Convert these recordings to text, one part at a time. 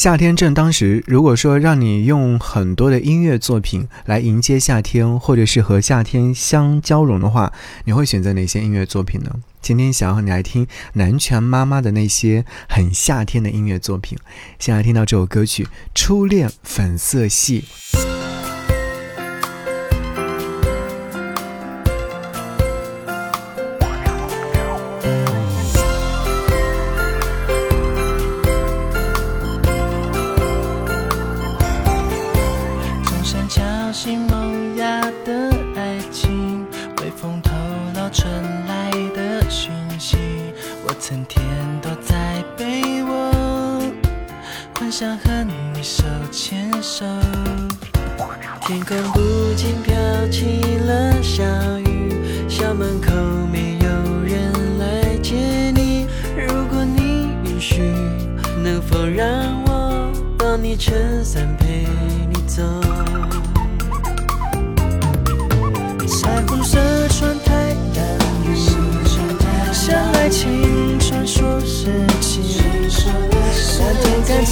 夏天正当时，如果说让你用很多的音乐作品来迎接夏天，或者是和夏天相交融的话，你会选择哪些音乐作品呢？今天想要和你来听南拳妈妈的那些很夏天的音乐作品。先来听到这首歌曲《初恋粉色系》。想和你手牵手。天空不禁飘起了小雨，校门口没有人来接你。如果你允许，能否让我帮你撑伞陪你走？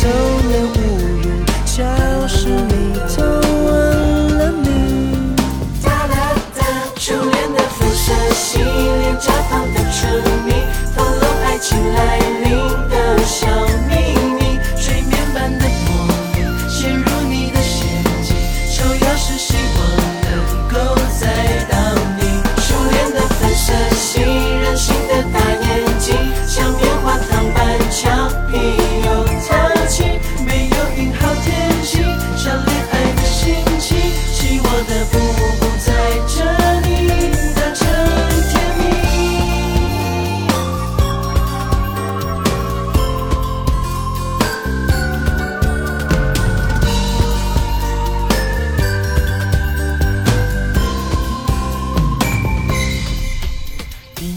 走了乌云，教室里都问了你。哒哒哒，初恋的粉色系，脸颊旁的唇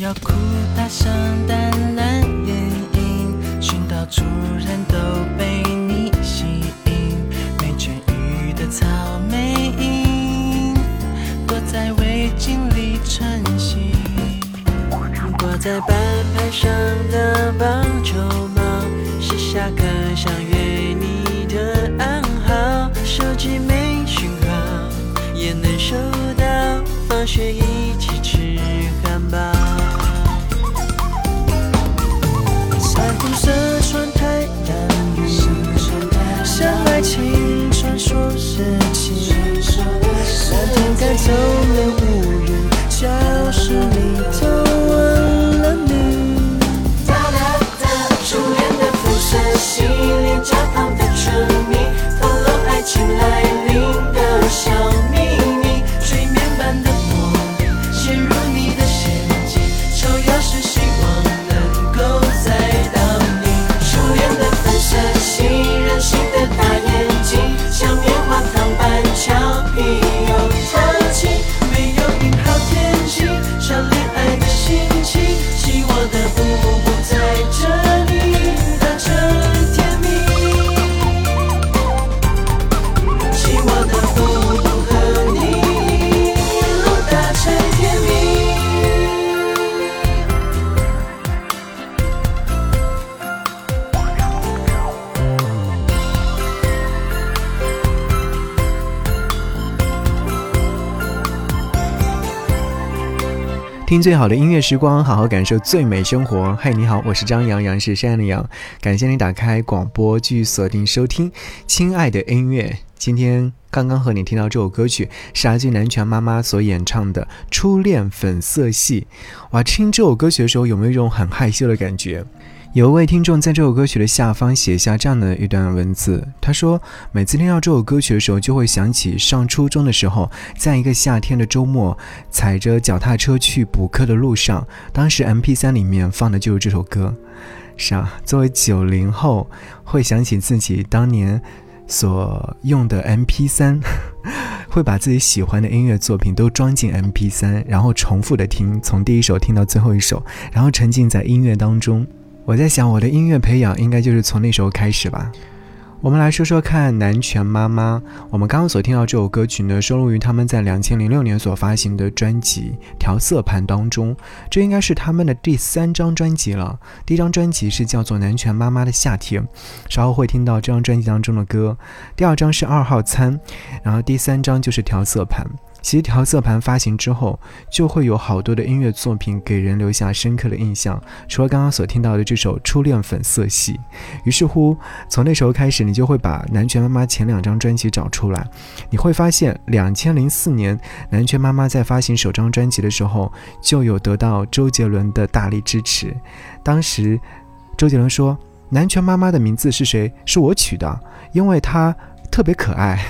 要哭大声但。突然都被你吸引，没痊愈的草莓音，躲在围巾里穿行。挂在半牌上的棒球帽，是下课想约你的暗号。手机没讯号，也能收到。放学一说事情，那天该走。听最好的音乐时光，好好感受最美生活。嗨，你好，我是张阳，阳是山的羊。感谢你打开广播，继续锁定收听亲爱的音乐。今天刚刚和你听到这首歌曲，是阿俊南拳妈妈所演唱的《初恋粉色系》。哇，听这首歌曲的时候，有没有一种很害羞的感觉？有一位听众在这首歌曲的下方写下这样的一段文字，他说：“每次听到这首歌曲的时候，就会想起上初中的时候，在一个夏天的周末，踩着脚踏车去补课的路上，当时 M P 三里面放的就是这首歌。是啊，作为九零后，会想起自己当年所用的 M P 三，会把自己喜欢的音乐作品都装进 M P 三，然后重复的听，从第一首听到最后一首，然后沉浸在音乐当中。”我在想，我的音乐培养应该就是从那时候开始吧。我们来说说看南拳妈妈。我们刚刚所听到这首歌曲呢，收录于他们在两千零六年所发行的专辑《调色盘》当中。这应该是他们的第三张专辑了。第一张专辑是叫做《南拳妈妈的夏天》，稍后会听到这张专辑当中的歌。第二张是二号餐，然后第三张就是《调色盘》。其调色盘发行之后，就会有好多的音乐作品给人留下深刻的印象。除了刚刚所听到的这首《初恋粉色系》，于是乎从那时候开始，你就会把南拳妈妈前两张专辑找出来。你会发现，两千零四年南拳妈妈在发行首张专辑的时候，就有得到周杰伦的大力支持。当时周杰伦说：“南拳妈妈的名字是谁？是我取的，因为她特别可爱。”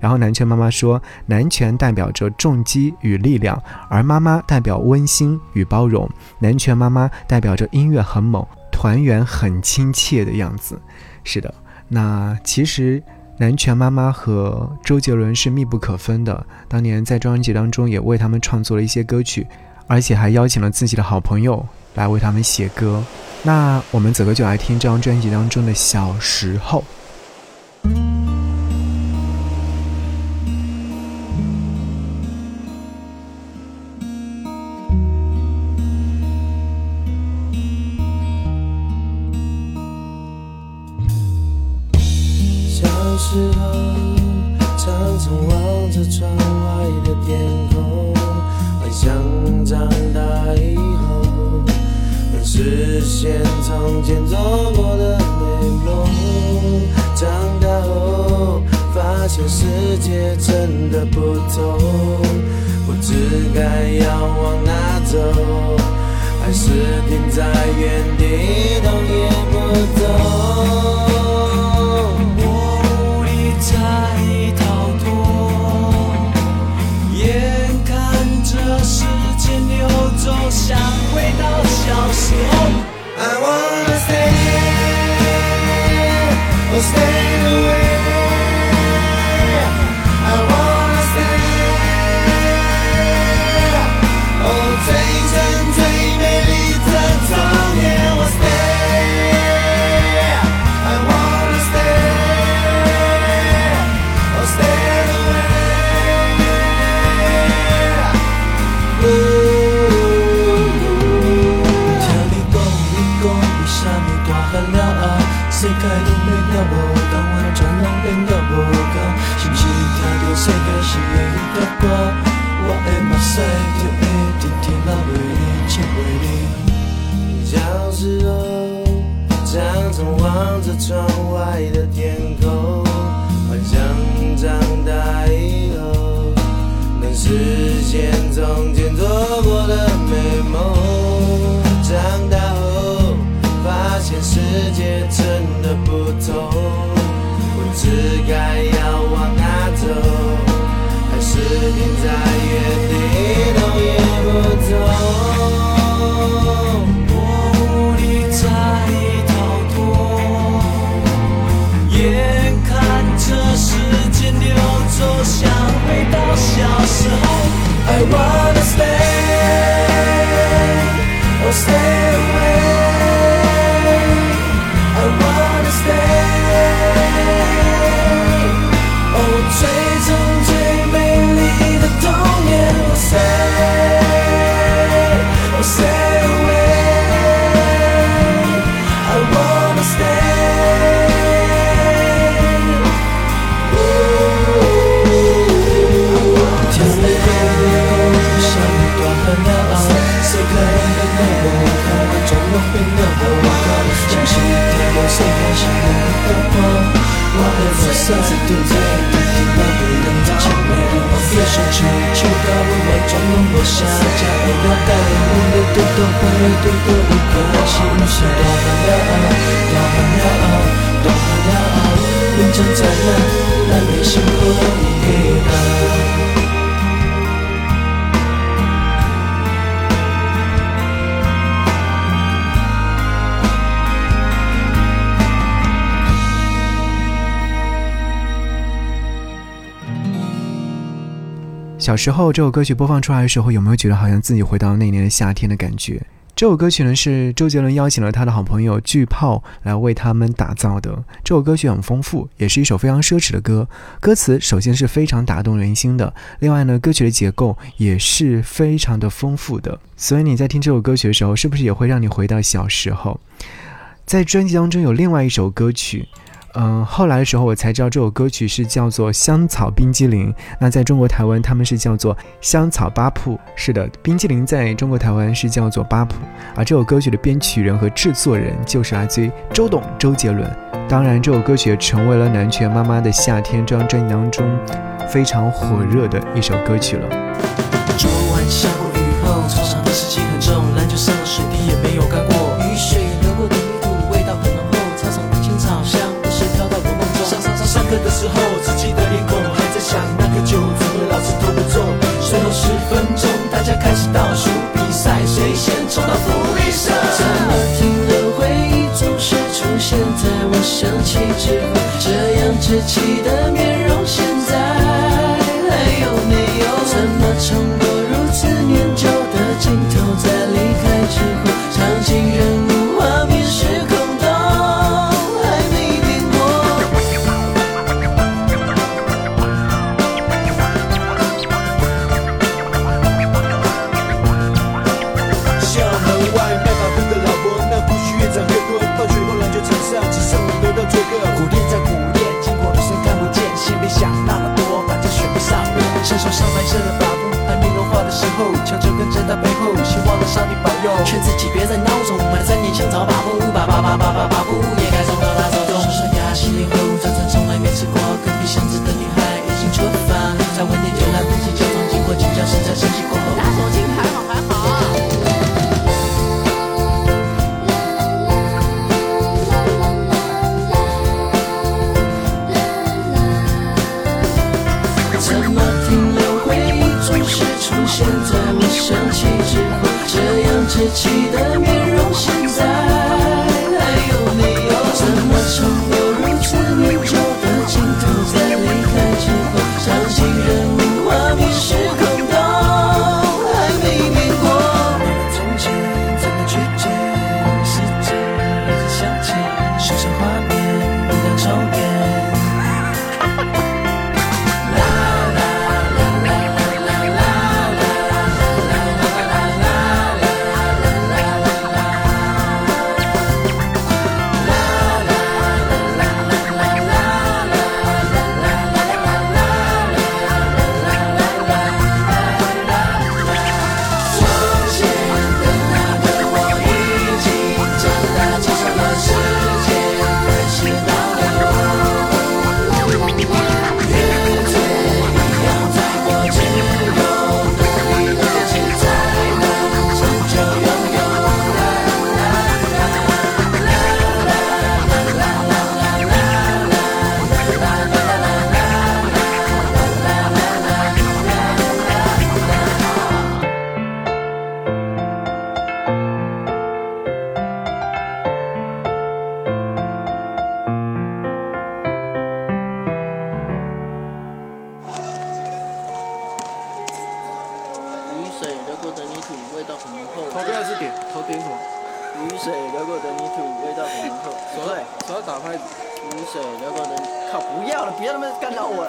然后南拳妈妈说：“南拳代表着重击与力量，而妈妈代表温馨与包容。南拳妈妈代表着音乐很猛，团员很亲切的样子。”是的，那其实南拳妈妈和周杰伦是密不可分的。当年在专辑当中也为他们创作了一些歌曲，而且还邀请了自己的好朋友来为他们写歌。那我们此刻就来听这张专辑当中的《小时候》。望着窗外的天空，幻想长大以后能实现从前做过的美梦。长大后，发现世界真的不同，不知该要往哪走，还是停在原地，动也不动。走，实现从前做过的 wanna stay, oh stay 完全拢无声，才会了解，阮要拄到花，拄到有可是不是大汉了后，大汉了后，大汉了后，认真知影，咱的小时候这首歌曲播放出来的时候，有没有觉得好像自己回到了那年的夏天的感觉？这首歌曲呢是周杰伦邀请了他的好朋友巨炮来为他们打造的。这首歌曲很丰富，也是一首非常奢侈的歌。歌词首先是非常打动人心的，另外呢，歌曲的结构也是非常的丰富的。所以你在听这首歌曲的时候，是不是也会让你回到小时候？在专辑当中有另外一首歌曲。嗯，后来的时候我才知道这首歌曲是叫做香草冰激凌。那在中国台湾他们是叫做香草八铺。是的，冰激凌在中国台湾是叫做八铺。而这首歌曲的编曲人和制作人就是来自于周董周杰伦。当然，这首歌曲也成为了《南拳妈妈的夏天》这张专辑当中非常火热的一首歌曲了。昨晚下过雨后，操场的湿气很重，篮球上的水滴也没最后十分钟，大家开始倒数比赛，谁先冲到福利社？劝自己别再孬种，买三年香草把布，把把把把把把布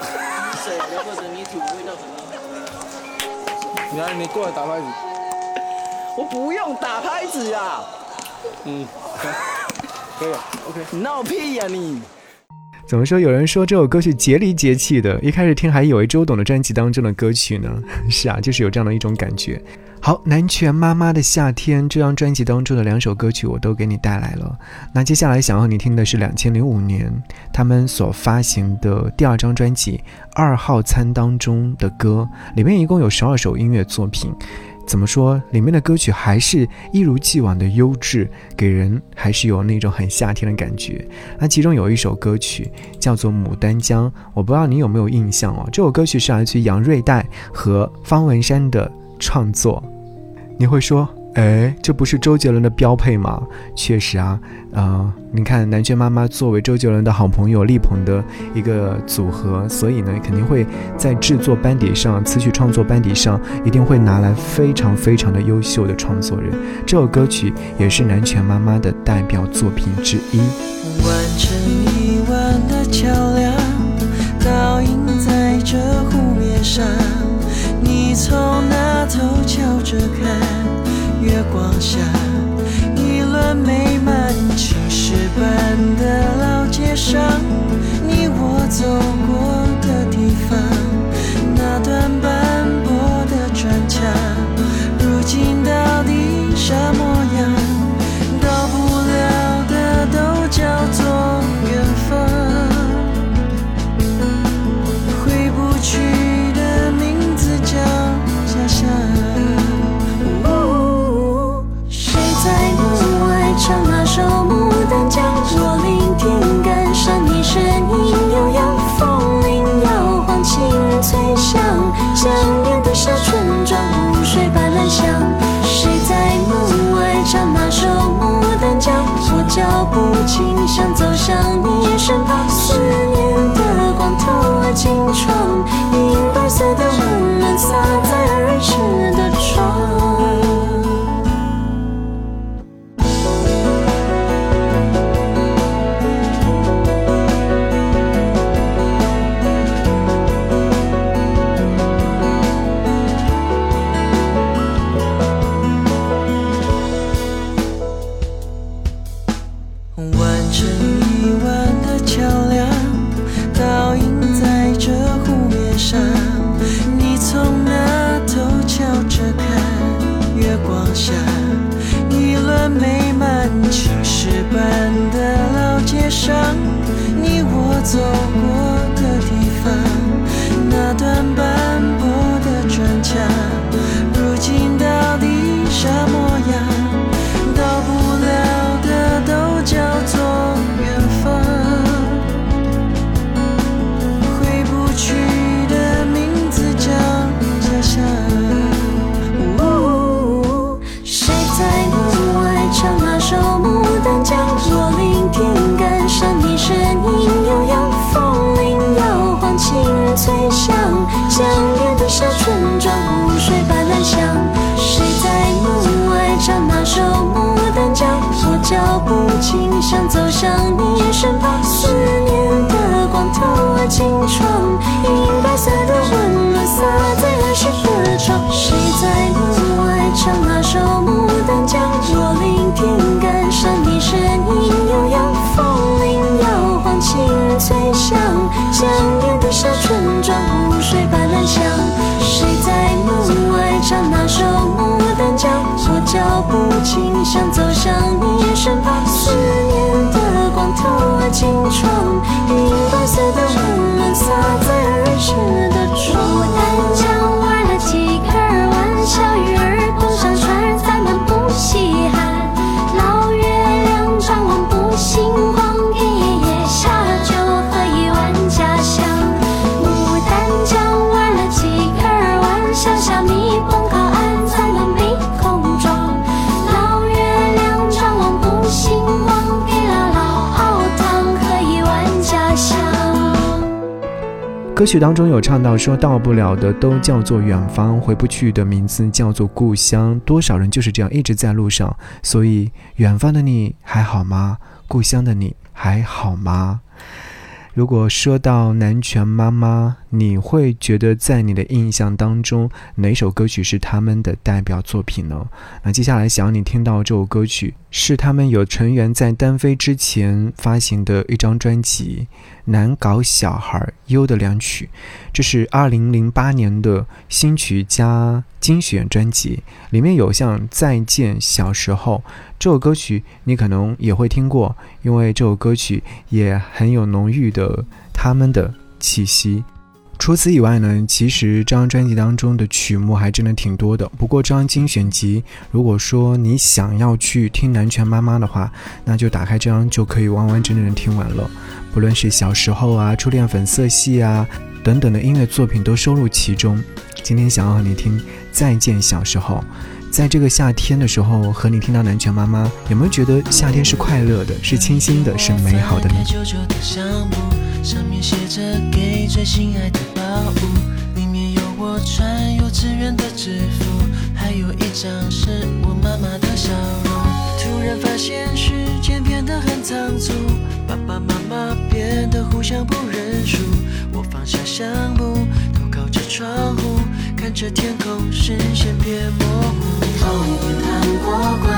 干扰我了。雨水的或者泥土味道很浓厚。你来，你过来打拍子。我不用打拍子呀，嗯，可以了，OK。你闹屁呀你！怎么说？有人说这首歌曲节里节气的，一开始听还以为周董的专辑当中的歌曲呢。是啊，就是有这样的一种感觉。好，南拳妈妈的夏天这张专辑当中的两首歌曲我都给你带来了。那接下来想要你听的是两千零五年他们所发行的第二张专辑《二号餐》当中的歌，里面一共有十二首音乐作品。怎么说？里面的歌曲还是一如既往的优质，给人还是有那种很夏天的感觉。那其中有一首歌曲叫做《牡丹江》，我不知道你有没有印象哦。这首歌曲是来自于杨瑞代和方文山的创作。你会说哎，这不是周杰伦的标配吗？确实啊，呃，你看南拳妈妈作为周杰伦的好朋友力捧的一个组合，所以呢，肯定会在制作班底上、词曲创作班底上，一定会拿来非常非常的优秀的创作人。这首歌曲也是南拳妈妈的代表作品之一。完成一万的桥梁，倒映在这湖面上。你从那头瞧着看。月光下，一轮美想你身旁，思念的光透了金窗，银白色的下，一轮美满青石板的老街上，你我走过。想走向你身旁，思念的光透了金窗，银白色的温暖洒在儿时的窗。谁在门外唱那首《牡丹江》？我聆听感伤，你声音悠扬，风铃摇晃，清脆响，江边的小村庄湖水般蓝香。谁在门外唱那首《牡丹江》？我脚步轻，想走向你窗，银白色的温暖洒在儿时歌曲当中有唱到说，到不了的都叫做远方，回不去的名字叫做故乡。多少人就是这样一直在路上，所以远方的你还好吗？故乡的你还好吗？如果说到南拳妈妈，你会觉得在你的印象当中，哪首歌曲是他们的代表作品呢？那接下来想要你听到这首歌曲，是他们有成员在单飞之前发行的一张专辑《难搞小孩优的两曲》，这是二零零八年的新曲加精选专辑，里面有像《再见小时候》这首歌曲，你可能也会听过，因为这首歌曲也很有浓郁的他们的气息。除此以外呢，其实这张专辑当中的曲目还真的挺多的。不过这张精选集，如果说你想要去听南拳妈妈的话，那就打开这张就可以完完整整的听完了。不论是小时候啊、初恋粉色系啊等等的音乐作品都收录其中。今天想要和你听《再见小时候》，在这个夏天的时候和你听到南拳妈妈有没有觉得夏天是快乐的是清新的是美好的呢？九九的项目上面写着给最心爱的宝物里面有我穿幼稚园的制服还有一张是我妈妈的笑容突然发现时间变得很仓促爸爸妈妈变得互相不认输我放下相簿透靠着窗户看着天空视线变模糊从未看过关